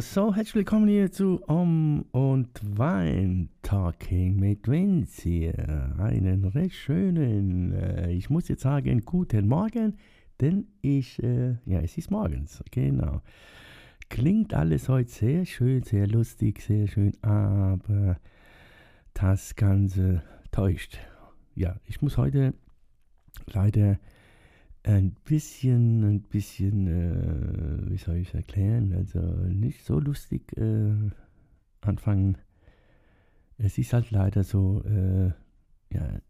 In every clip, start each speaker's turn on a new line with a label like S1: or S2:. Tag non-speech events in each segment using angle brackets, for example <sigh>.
S1: So herzlich willkommen hier zu Um und Wein Talking mit Vince hier. Einen recht schönen, äh, ich muss jetzt sagen, guten Morgen, denn ich, äh, ja, es ist morgens, genau. Klingt alles heute sehr schön, sehr lustig, sehr schön, aber das Ganze täuscht. Ja, ich muss heute leider ein bisschen, ein bisschen, äh, wie soll ich es erklären, also nicht so lustig äh, anfangen. Es ist halt leider so, äh, ja,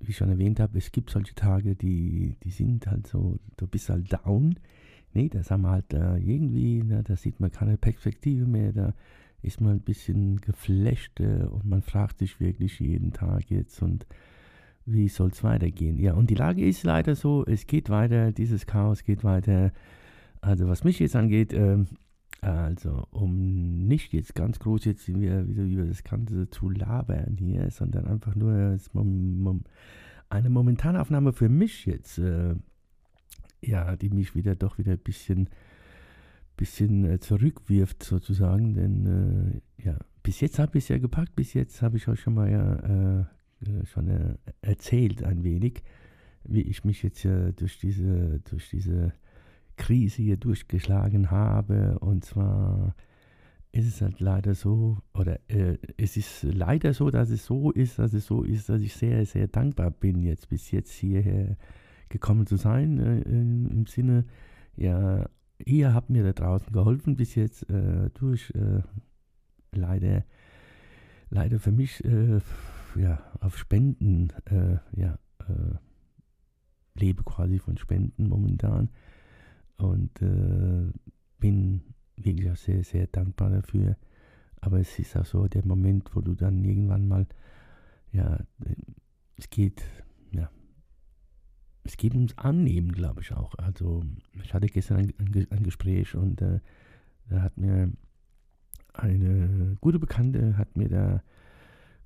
S1: wie ich schon erwähnt habe, es gibt solche Tage, die, die sind halt so, du bist halt down. Nee, das haben wir halt äh, irgendwie, na, da sieht man keine Perspektive mehr, da ist man ein bisschen geflasht äh, und man fragt sich wirklich jeden Tag jetzt und wie soll es weitergehen? Ja, und die Lage ist leider so, es geht weiter, dieses Chaos geht weiter. Also was mich jetzt angeht, äh, also um nicht jetzt ganz groß jetzt wieder, wieder über das Ganze zu labern hier, sondern einfach nur eine Momentanaufnahme für mich jetzt, äh, ja, die mich wieder doch wieder ein bisschen, bisschen äh, zurückwirft sozusagen, denn äh, ja, bis jetzt habe ich es ja gepackt, bis jetzt habe ich euch schon mal ja äh, schon äh, erzählt ein wenig, wie ich mich jetzt durch diese, durch diese Krise hier durchgeschlagen habe. Und zwar ist es halt leider so, oder äh, es ist leider so, dass es so ist, dass es so ist, dass ich sehr, sehr dankbar bin, jetzt bis jetzt hierher gekommen zu sein, äh, im Sinne, ja, ihr habt mir da draußen geholfen bis jetzt äh, durch äh, leider, leider für mich ja, auf Spenden, äh, ja, äh, lebe quasi von Spenden momentan und äh, bin wirklich auch sehr, sehr dankbar dafür. Aber es ist auch so der Moment, wo du dann irgendwann mal, ja, es geht, ja, es geht ums Annehmen, glaube ich auch. Also ich hatte gestern ein, ein, ein Gespräch und äh, da hat mir eine gute Bekannte hat mir da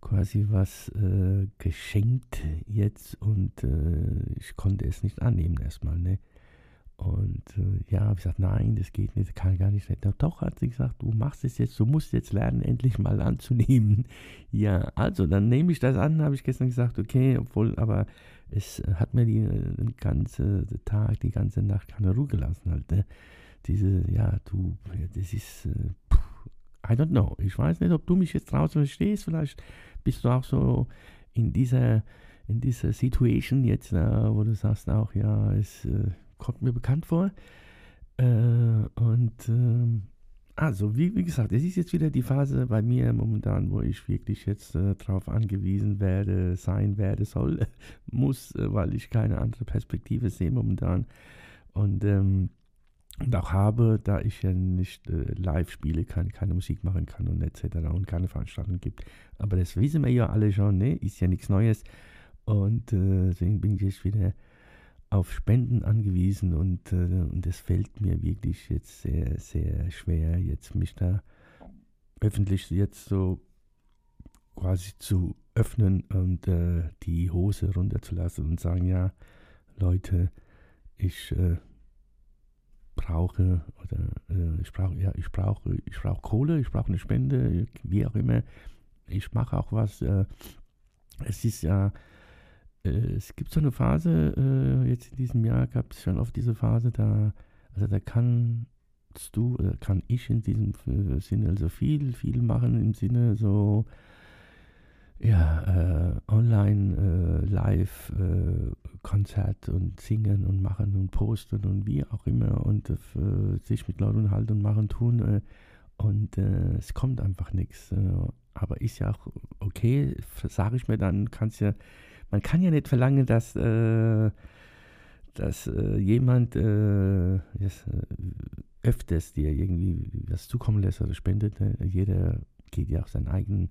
S1: quasi was äh, geschenkt jetzt und äh, ich konnte es nicht annehmen erstmal. Ne? Und äh, ja, habe ich gesagt, nein, das geht nicht, das kann gar nicht sein. Doch, hat sie gesagt, du machst es jetzt, du musst jetzt lernen, endlich mal anzunehmen. <laughs> Ja, also dann nehme ich das an, habe ich gestern gesagt, okay, obwohl, aber es hat mir die, äh, den ganzen Tag, die ganze Nacht keine Ruhe gelassen halt. Ne? Diese, ja, du, das ist, äh, I don't know. Ich weiß nicht, ob du mich jetzt draußen verstehst, vielleicht bist du auch so in dieser, in dieser Situation jetzt, äh, wo du sagst auch, ja, es äh, kommt mir bekannt vor. Äh, und ähm, also, wie, wie, gesagt, es ist jetzt wieder die Phase bei mir momentan, wo ich wirklich jetzt äh, darauf angewiesen werde, sein werde, soll, <laughs> muss, äh, weil ich keine andere Perspektive sehe momentan. Und ähm, und auch habe, da ich ja nicht äh, live spiele kann, keine Musik machen kann und etc. und keine Veranstaltung gibt. Aber das wissen wir ja alle schon, ne? ist ja nichts Neues. Und äh, deswegen bin ich jetzt wieder auf Spenden angewiesen und, äh, und es fällt mir wirklich jetzt sehr, sehr schwer, jetzt mich da öffentlich jetzt so quasi zu öffnen und äh, die Hose runterzulassen und sagen, ja, Leute, ich äh, brauche oder äh, ich brauche ja ich brauche ich brauche Kohle, ich brauche eine Spende, wie auch immer. Ich mache auch was. Äh, es ist ja äh, es gibt so eine Phase äh, jetzt in diesem Jahr gab es schon oft diese Phase da also da kannst du oder kann ich in diesem äh, Sinne also viel viel machen im Sinne so ja, äh, online, äh, live, äh, Konzert und singen und machen und posten und wie auch immer und äh, sich mit Leuten halten und machen, tun. Äh, und äh, es kommt einfach nichts. aber ist ja auch okay, sage ich mir dann, kannst ja, man kann ja nicht verlangen, dass, dass jemand yes, öfters dir irgendwie was zukommen lässt oder spendet. jeder geht ja auch seinen eigenen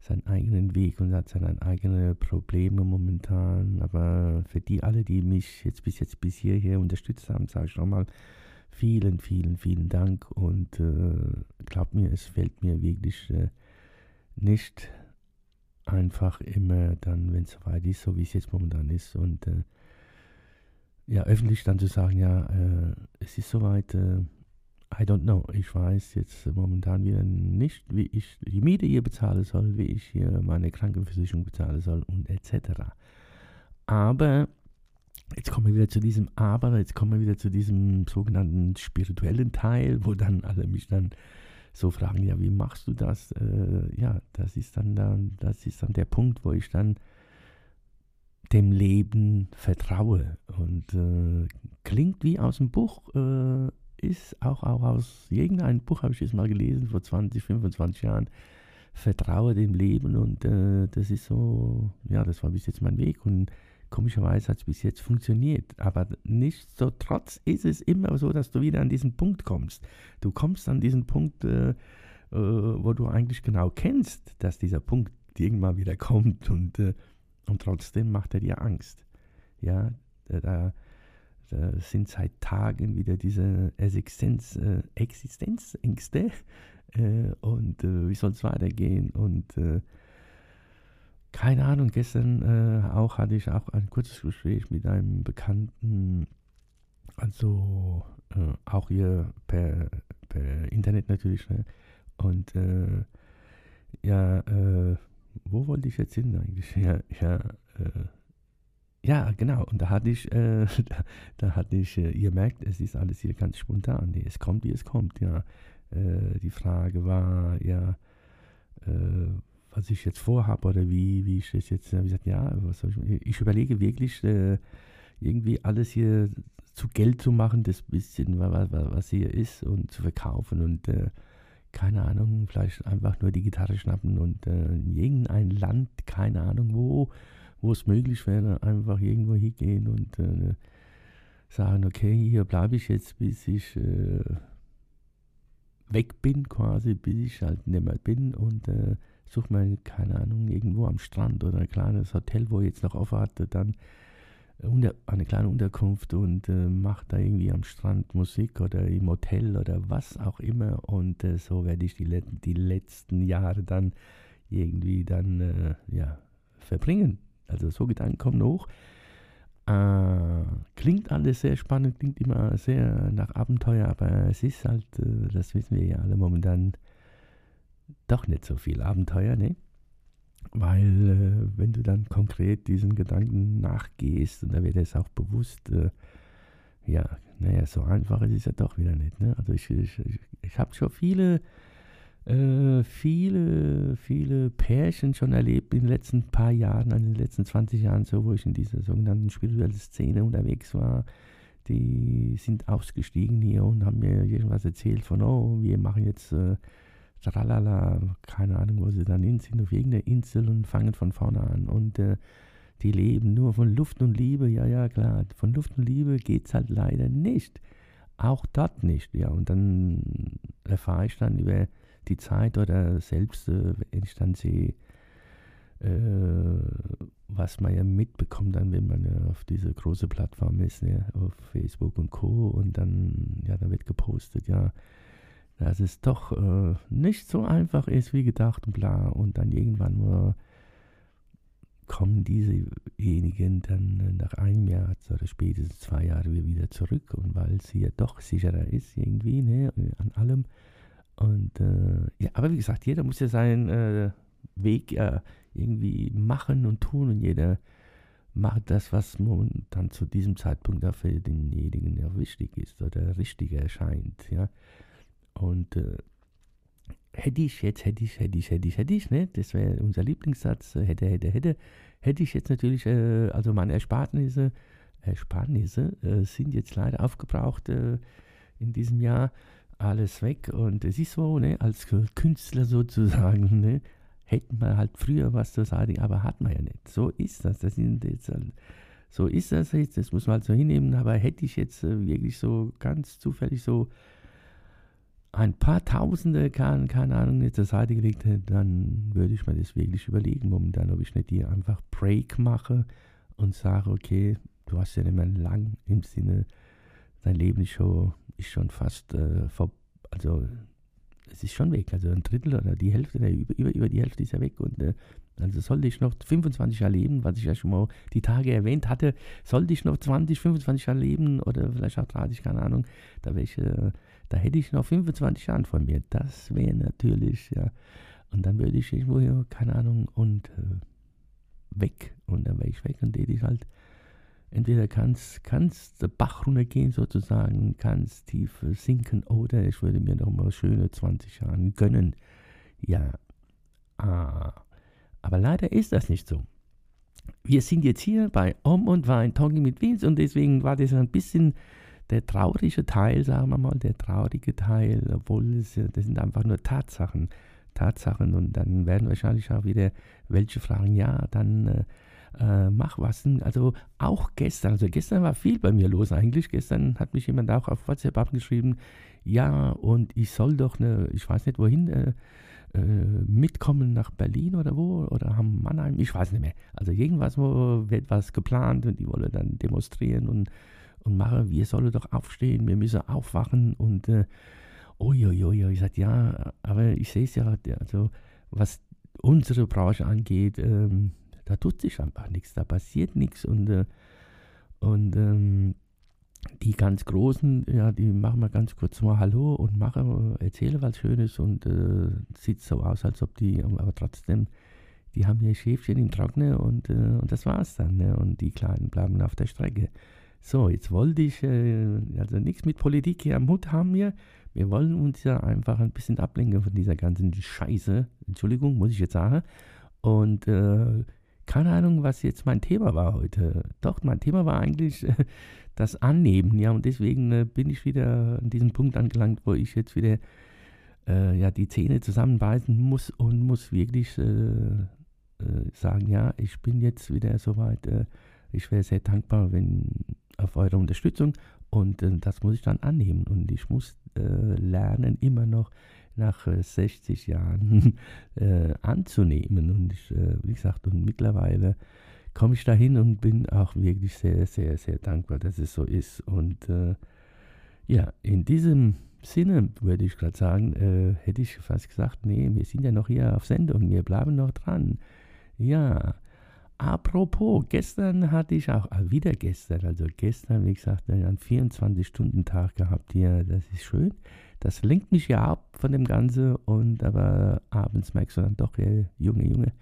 S1: seinen eigenen Weg und hat seine eigenen Probleme momentan. Aber für die alle, die mich jetzt bis jetzt bis hierher unterstützt haben, sage ich nochmal vielen, vielen, vielen Dank und äh, glaubt mir, es fällt mir wirklich äh, nicht einfach immer dann, wenn es soweit ist, so wie es jetzt momentan ist und äh, ja, öffentlich dann zu sagen, ja, äh, es ist soweit, äh, I don't know. Ich weiß jetzt momentan wieder nicht, wie ich die Miete hier bezahlen soll, wie ich hier meine Krankenversicherung bezahlen soll und etc. Aber jetzt kommen wir wieder zu diesem Aber, jetzt kommen wir wieder zu diesem sogenannten spirituellen Teil, wo dann alle mich dann so fragen, ja, wie machst du das? Äh, ja, das ist dann, dann, das ist dann der Punkt, wo ich dann dem Leben vertraue und äh, klingt wie aus dem Buch, äh, ist auch, auch aus irgendeinem Buch, habe ich jetzt mal gelesen, vor 20, 25 Jahren, vertraue dem Leben und äh, das ist so, ja, das war bis jetzt mein Weg und komischerweise hat es bis jetzt funktioniert, aber nichtsdestotrotz ist es immer so, dass du wieder an diesen Punkt kommst. Du kommst an diesen Punkt, äh, äh, wo du eigentlich genau kennst, dass dieser Punkt irgendwann wieder kommt und, äh, und trotzdem macht er dir Angst. Ja, da, da sind seit Tagen wieder diese Existenz, äh, Existenzängste <laughs> äh, und äh, wie soll es weitergehen und äh, keine Ahnung, gestern äh, auch hatte ich auch ein kurzes Gespräch mit einem Bekannten, also äh, auch hier per, per Internet natürlich, ne? und ja, wo wollte ich jetzt hin eigentlich? <laughs> Ja, ja, ja, genau. Und da hatte ich, äh, <laughs> da, hatte ich, äh, ihr merkt, es ist alles hier ganz spontan. Nee, es kommt, wie es kommt, ja. Äh, die Frage war, ja, äh, was ich jetzt vorhabe oder wie, wie ich das jetzt, äh, wie gesagt, ja, ich, ich überlege wirklich, äh, irgendwie alles hier zu Geld zu machen, das bisschen, was, was hier ist und zu verkaufen und keine Ahnung, vielleicht einfach nur die Gitarre schnappen und in irgendein Land, keine Ahnung wo, wo es möglich wäre, einfach irgendwo hingehen und äh, sagen, okay, hier bleibe ich jetzt, bis ich äh, weg bin quasi, bis ich halt nicht mehr bin und äh, suche mir, keine Ahnung, irgendwo am Strand oder ein kleines Hotel, wo ich jetzt noch aufwarte, dann unter, eine kleine Unterkunft und äh, mache da irgendwie am Strand Musik oder im Hotel oder was auch immer und äh, so werde ich die, die letzten Jahre dann irgendwie dann äh, ja verbringen also so Gedanken kommen hoch. Äh, klingt alles sehr spannend, klingt immer sehr nach Abenteuer, aber es ist halt, äh, das wissen wir ja alle momentan, doch nicht so viel Abenteuer, ne? Weil äh, wenn du dann konkret diesen Gedanken nachgehst, und da wird es auch bewusst, äh, ja, naja, so einfach ist es ja doch wieder nicht. Ne? Also ich, ich, ich, ich habe schon viele äh, viele, viele Pärchen schon erlebt in den letzten paar Jahren, also in den letzten 20 Jahren, so wo ich in dieser sogenannten spirituellen Szene unterwegs war. Die sind ausgestiegen hier und haben mir irgendwas erzählt von, oh, wir machen jetzt äh, tralala, keine Ahnung, wo sie dann hin sind, auf irgendeiner Insel und fangen von vorne an. Und äh, die leben nur von Luft und Liebe, ja, ja, klar. Von Luft und Liebe geht es halt leider nicht. Auch dort nicht, ja. Und dann erfahre ich dann über die Zeit oder selbst, äh, dann sehe, äh, was man ja mitbekommt dann, wenn man ja auf diese große Plattform ist, ja, auf Facebook und Co. Und dann, ja, da wird gepostet, ja, dass es doch äh, nicht so einfach ist wie gedacht und bla. Und dann irgendwann nur kommen diesejenigen dann nach einem Jahr oder spätestens zwei Jahren wieder zurück. Und weil es hier doch sicherer ist, irgendwie, ne, an allem, und äh, ja, aber wie gesagt, jeder muss ja seinen äh, Weg äh, irgendwie machen und tun und jeder macht das, was dann zu diesem Zeitpunkt für denjenigen ja wichtig ist oder richtig erscheint, ja. Und äh, hätte ich jetzt, hätte ich, hätte ich, hätte ich, hätte ich, ne? Das wäre unser Lieblingssatz, äh, hätte, hätte, hätte, hätte ich jetzt natürlich, äh, also meine Ersparnisse, Ersparnisse sind jetzt leider aufgebraucht in diesem Jahr alles weg. Und es ist so, ne, als Künstler sozusagen, <laughs> ne, hätten wir halt früher was zu sagen, aber hat man ja nicht. So ist das. das sind jetzt, halt, so ist das jetzt, das muss man halt so hinnehmen. Aber hätte ich jetzt äh, wirklich so ganz zufällig so ein paar Tausende, keine, keine Ahnung, jetzt zur Seite gelegt hätte, dann würde ich mir das wirklich überlegen momentan, ob ich nicht hier einfach Break mache und sage, okay, du hast ja nicht mehr lang im Sinne, dein Leben ist schon, ist schon fast äh, vor, also es ist schon weg, also ein Drittel oder die Hälfte, über, über, über die Hälfte ist ja weg und äh, also sollte ich noch 25 Jahre leben, was ich ja schon mal die Tage erwähnt hatte, sollte ich noch 20, 25 Jahre leben oder vielleicht auch 30, keine Ahnung, da, ich, äh, da hätte ich noch 25 Jahre von mir. Das wäre natürlich, ja. Und dann würde ich irgendwo hier, keine Ahnung, und äh, weg. Und dann wäre ich weg und hätte ich halt, entweder kannst kannst Bach runtergehen sozusagen, kannst tief sinken oder ich würde mir noch mal schöne 20 Jahre gönnen. Ja, ah. Aber leider ist das nicht so. Wir sind jetzt hier bei Om und Wein, Talking mit Vince und deswegen war das ein bisschen der traurige Teil, sagen wir mal, der traurige Teil, obwohl es, das sind einfach nur Tatsachen. Tatsachen und dann werden wahrscheinlich auch wieder welche fragen, ja, dann äh, mach was. Also auch gestern, also gestern war viel bei mir los eigentlich. Gestern hat mich jemand auch auf WhatsApp abgeschrieben, ja, und ich soll doch eine, ich weiß nicht wohin, äh, äh, mitkommen nach Berlin oder wo oder haben Mannheim, ich weiß nicht mehr. Also irgendwas, wo wird was geplant und die wollen dann demonstrieren und, und machen, wir sollen doch aufstehen, wir müssen aufwachen und äh, uiuiui, ich sage, ja, aber ich sehe es ja, also was unsere Branche angeht, ähm, da tut sich einfach nichts, da passiert nichts und, äh, und ähm, die ganz Großen, ja, die machen mal ganz kurz mal Hallo und machen, erzählen was Schönes und äh, sieht so aus, als ob die, aber trotzdem, die haben ihr Schäfchen im Trocknen und, äh, und das war's dann. Ne? Und die Kleinen bleiben auf der Strecke. So, jetzt wollte ich, äh, also nichts mit Politik hier am Hut haben wir. Wir wollen uns ja einfach ein bisschen ablenken von dieser ganzen Scheiße. Entschuldigung, muss ich jetzt sagen. Und äh, keine Ahnung, was jetzt mein Thema war heute. Doch, mein Thema war eigentlich <laughs> das Annehmen. Ja, und deswegen äh, bin ich wieder an diesem Punkt angelangt, wo ich jetzt wieder äh, ja, die Zähne zusammenbeißen muss und muss wirklich äh, äh sagen, ja, ich bin jetzt wieder soweit. Ich wäre sehr dankbar, wenn auf eure Unterstützung und das muss ich dann annehmen und ich muss lernen, immer noch nach 60 Jahren <laughs> anzunehmen und ich, wie gesagt, und mittlerweile komme ich dahin und bin auch wirklich sehr, sehr, sehr dankbar, dass es so ist. Und äh, ja, in diesem Sinne würde ich gerade sagen, äh, hätte ich fast gesagt, nee, wir sind ja noch hier auf Sendung, wir bleiben noch dran. Ja, apropos, gestern hatte ich auch, ah, wieder gestern, also gestern, wie gesagt, einen 24-Stunden-Tag gehabt hier, das ist schön. Das lenkt mich ja ab von dem Ganzen und aber abends merkst du dann doch, hey, Junge, Junge,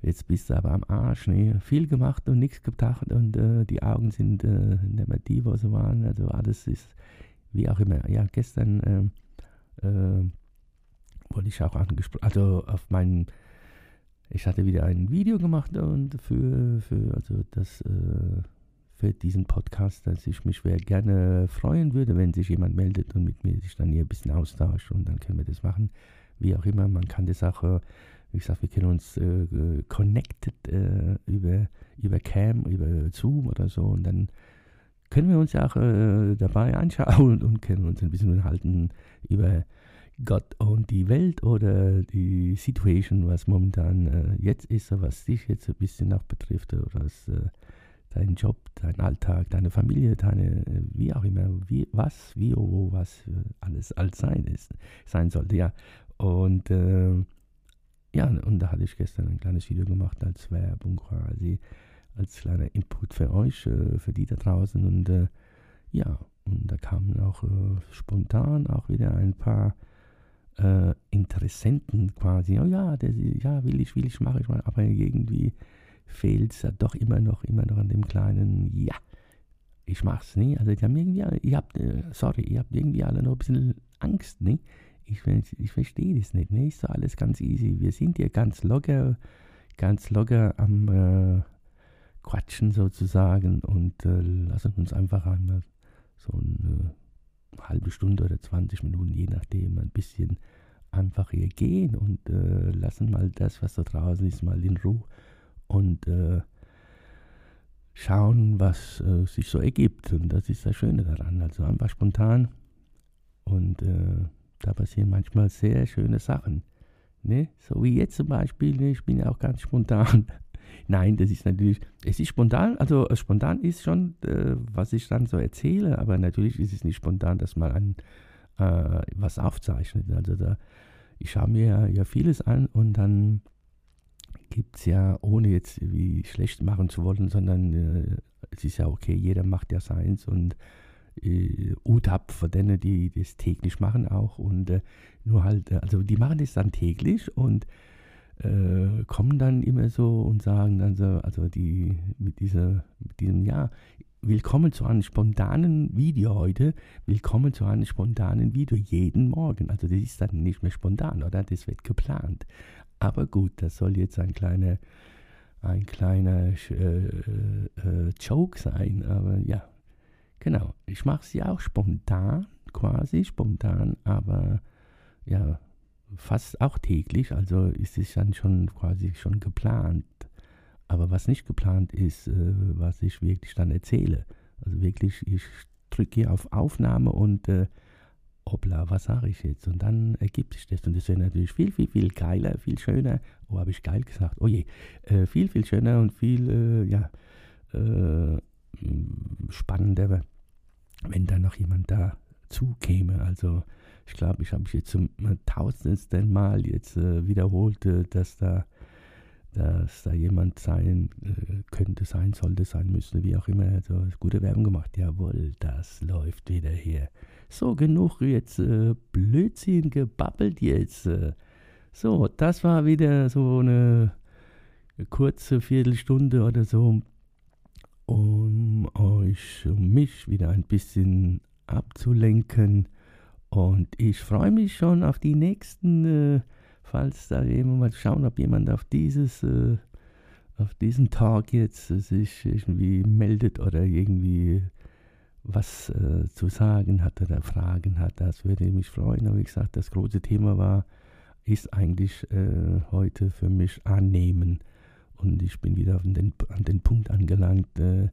S1: Jetzt bist du aber am Arsch, ne? Viel gemacht und nichts gedacht und äh, die Augen sind äh, nicht mehr die, wo sie waren. Also alles ist wie auch immer. Ja, gestern äh, äh wurde ich auch angesprochen, also auf meinen, ich hatte wieder ein Video gemacht und für, für also das, äh, für diesen Podcast, dass ich mich gerne freuen würde, wenn sich jemand meldet und mit mir sich dann hier ein bisschen austauscht und dann können wir das machen. Wie auch immer, man kann das auch äh, wie gesagt, wir kennen uns äh, connected äh, über, über Cam, über Zoom oder so und dann können wir uns auch äh, dabei anschauen <laughs> und können uns ein bisschen unterhalten über Gott und die Welt oder die Situation, was momentan äh, jetzt ist, was dich jetzt ein bisschen auch betrifft oder was äh, dein Job, dein Alltag, deine Familie, deine, wie auch immer, wie, was, wie, wo, was alles alles sein ist, sein sollte, ja. Und äh, ja, und da hatte ich gestern ein kleines Video gemacht als Werbung quasi, als kleiner Input für euch, äh, für die da draußen. Und äh, ja, und da kamen auch äh, spontan auch wieder ein paar äh, Interessenten quasi. Oh ja, der, ja, will ich, will ich, mache ich mal. Aber irgendwie fehlt es doch immer noch, immer noch an dem kleinen Ja. Ich mach's, nicht. Also, die haben irgendwie, ihr habt, äh, sorry, ihr habt irgendwie alle noch ein bisschen Angst, nicht? ich, ich verstehe das nicht. Ne? Ist so alles ganz easy. Wir sind hier ganz locker, ganz locker am äh, Quatschen sozusagen und äh, lassen uns einfach einmal so eine halbe Stunde oder 20 Minuten, je nachdem, ein bisschen einfach hier gehen und äh, lassen mal das, was da draußen ist, mal in Ruhe und äh, schauen, was äh, sich so ergibt. Und das ist das Schöne daran. Also einfach spontan und äh, da passieren manchmal sehr schöne Sachen. Ne? So wie jetzt zum Beispiel, ne? ich bin ja auch ganz spontan. <laughs> Nein, das ist natürlich, es ist spontan, also äh, spontan ist schon, äh, was ich dann so erzähle, aber natürlich ist es nicht spontan, dass man an, äh, was aufzeichnet. Also da, ich schaue mir ja vieles an und dann gibt es ja, ohne jetzt wie schlecht machen zu wollen, sondern äh, es ist ja okay, jeder macht ja seins und äh, UTAP für denen, die das täglich machen auch und äh, nur halt, äh, also die machen das dann täglich und äh, kommen dann immer so und sagen dann so, also die mit dieser, mit diesem, ja, willkommen zu einem spontanen Video heute, willkommen zu einem spontanen Video jeden Morgen. Also das ist dann nicht mehr spontan, oder? Das wird geplant. Aber gut, das soll jetzt ein kleiner, ein kleiner äh, äh, Joke sein. Aber ja, genau. Ich mache sie auch spontan, quasi spontan, aber ja, fast auch täglich. Also ist es dann schon quasi schon geplant. Aber was nicht geplant ist, äh, was ich wirklich dann erzähle. Also wirklich, ich drücke hier auf Aufnahme und äh, hoppla, was sage ich jetzt? Und dann ergibt sich das. Und das wäre natürlich viel, viel, viel geiler, viel schöner. Oh, habe ich geil gesagt? Oh je. Äh, viel, viel schöner und viel, äh, ja, äh, spannender, wenn da noch jemand dazu käme. Also, ich glaube, ich habe mich jetzt zum tausendsten Mal jetzt äh, wiederholt, äh, dass da dass da jemand sein äh, könnte, sein sollte, sein müsste, wie auch immer. Also gute Werbung gemacht. Jawohl, das läuft wieder hier. So, genug jetzt äh, Blödsinn gebabbelt jetzt. Äh. So, das war wieder so eine kurze Viertelstunde oder so, um euch, um mich wieder ein bisschen abzulenken. Und ich freue mich schon auf die nächsten, äh, falls da jemand mal schauen, ob jemand auf dieses, äh, auf diesen Tag jetzt sich irgendwie meldet oder irgendwie was äh, zu sagen hat oder Fragen hat, das würde mich freuen. Aber wie gesagt, das große Thema war, ist eigentlich äh, heute für mich annehmen. Und ich bin wieder an den, an den Punkt angelangt, äh,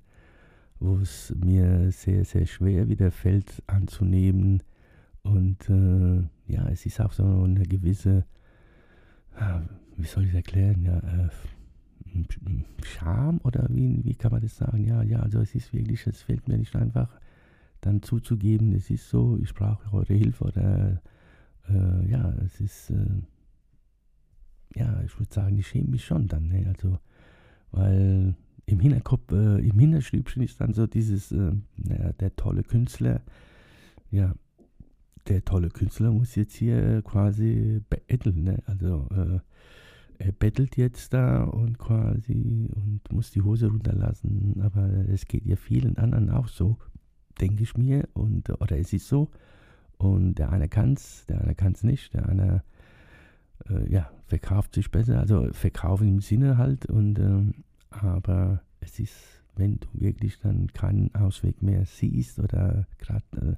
S1: wo es mir sehr, sehr schwer wieder fällt anzunehmen. Und äh, ja, es ist auch so eine gewisse, äh, wie soll ich es erklären, ja, äh, Scham oder wie, wie kann man das sagen? Ja, ja, also es ist wirklich, es fällt mir nicht einfach dann zuzugeben, es ist so, ich brauche eure Hilfe oder äh, ja, es ist, äh, ja, ich würde sagen, ich schäme mich schon dann, ne? also, weil im Hinterkopf, äh, im Hinterstübchen ist dann so dieses, äh, naja, der tolle Künstler, ja, der tolle Künstler muss jetzt hier quasi betteln, ne? also, äh, er bettelt jetzt da und quasi und muss die Hose runterlassen, aber es geht ja vielen anderen auch so denke ich mir. Und, oder es ist so. Und der eine kann es, der eine kann es nicht. Der eine äh, ja, verkauft sich besser. Also verkaufen im Sinne halt. Und, äh, aber es ist, wenn du wirklich dann keinen Ausweg mehr siehst oder gerade äh,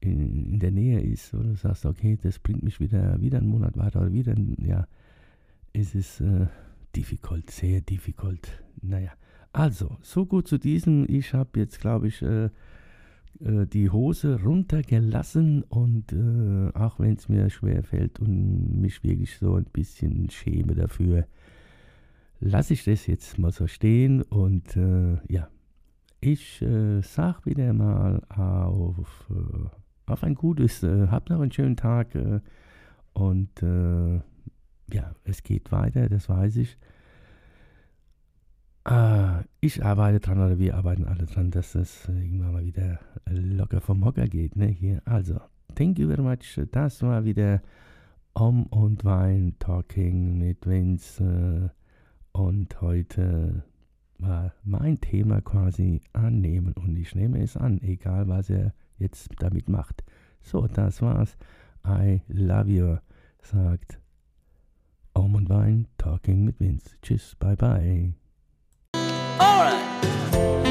S1: in, in, der Nähe ist oder du sagst, okay, das bringt mich wieder, wieder einen Monat weiter oder wieder, ja, es ist äh, difficult, sehr difficult. Naja, also, so gut zu diesem. Ich habe jetzt, glaube ich, äh, äh, die Hose runtergelassen und äh, auch wenn es mir schwer fällt und mich wirklich so ein bisschen schäme dafür, lasse ich das jetzt mal so stehen und äh, ja, ich äh, sag wieder mal auf, äh, auf ein gutes, äh, habt noch einen schönen Tag und ja, es geht weiter, das weiß ich. Äh, ich arbeite dran oder wir arbeiten alle dran, dass es irgendwann mal wieder locker vom Hocker geht. Ne? Hier. Also, thank you very much. Das war wieder Om und Wein Talking mit Vince. Äh, und heute war mein Thema quasi annehmen. Und ich nehme es an, egal was er jetzt damit macht. So, das war's. I love you, sagt Om und Wein Talking mit Vince. Tschüss, bye bye.
S2: All right.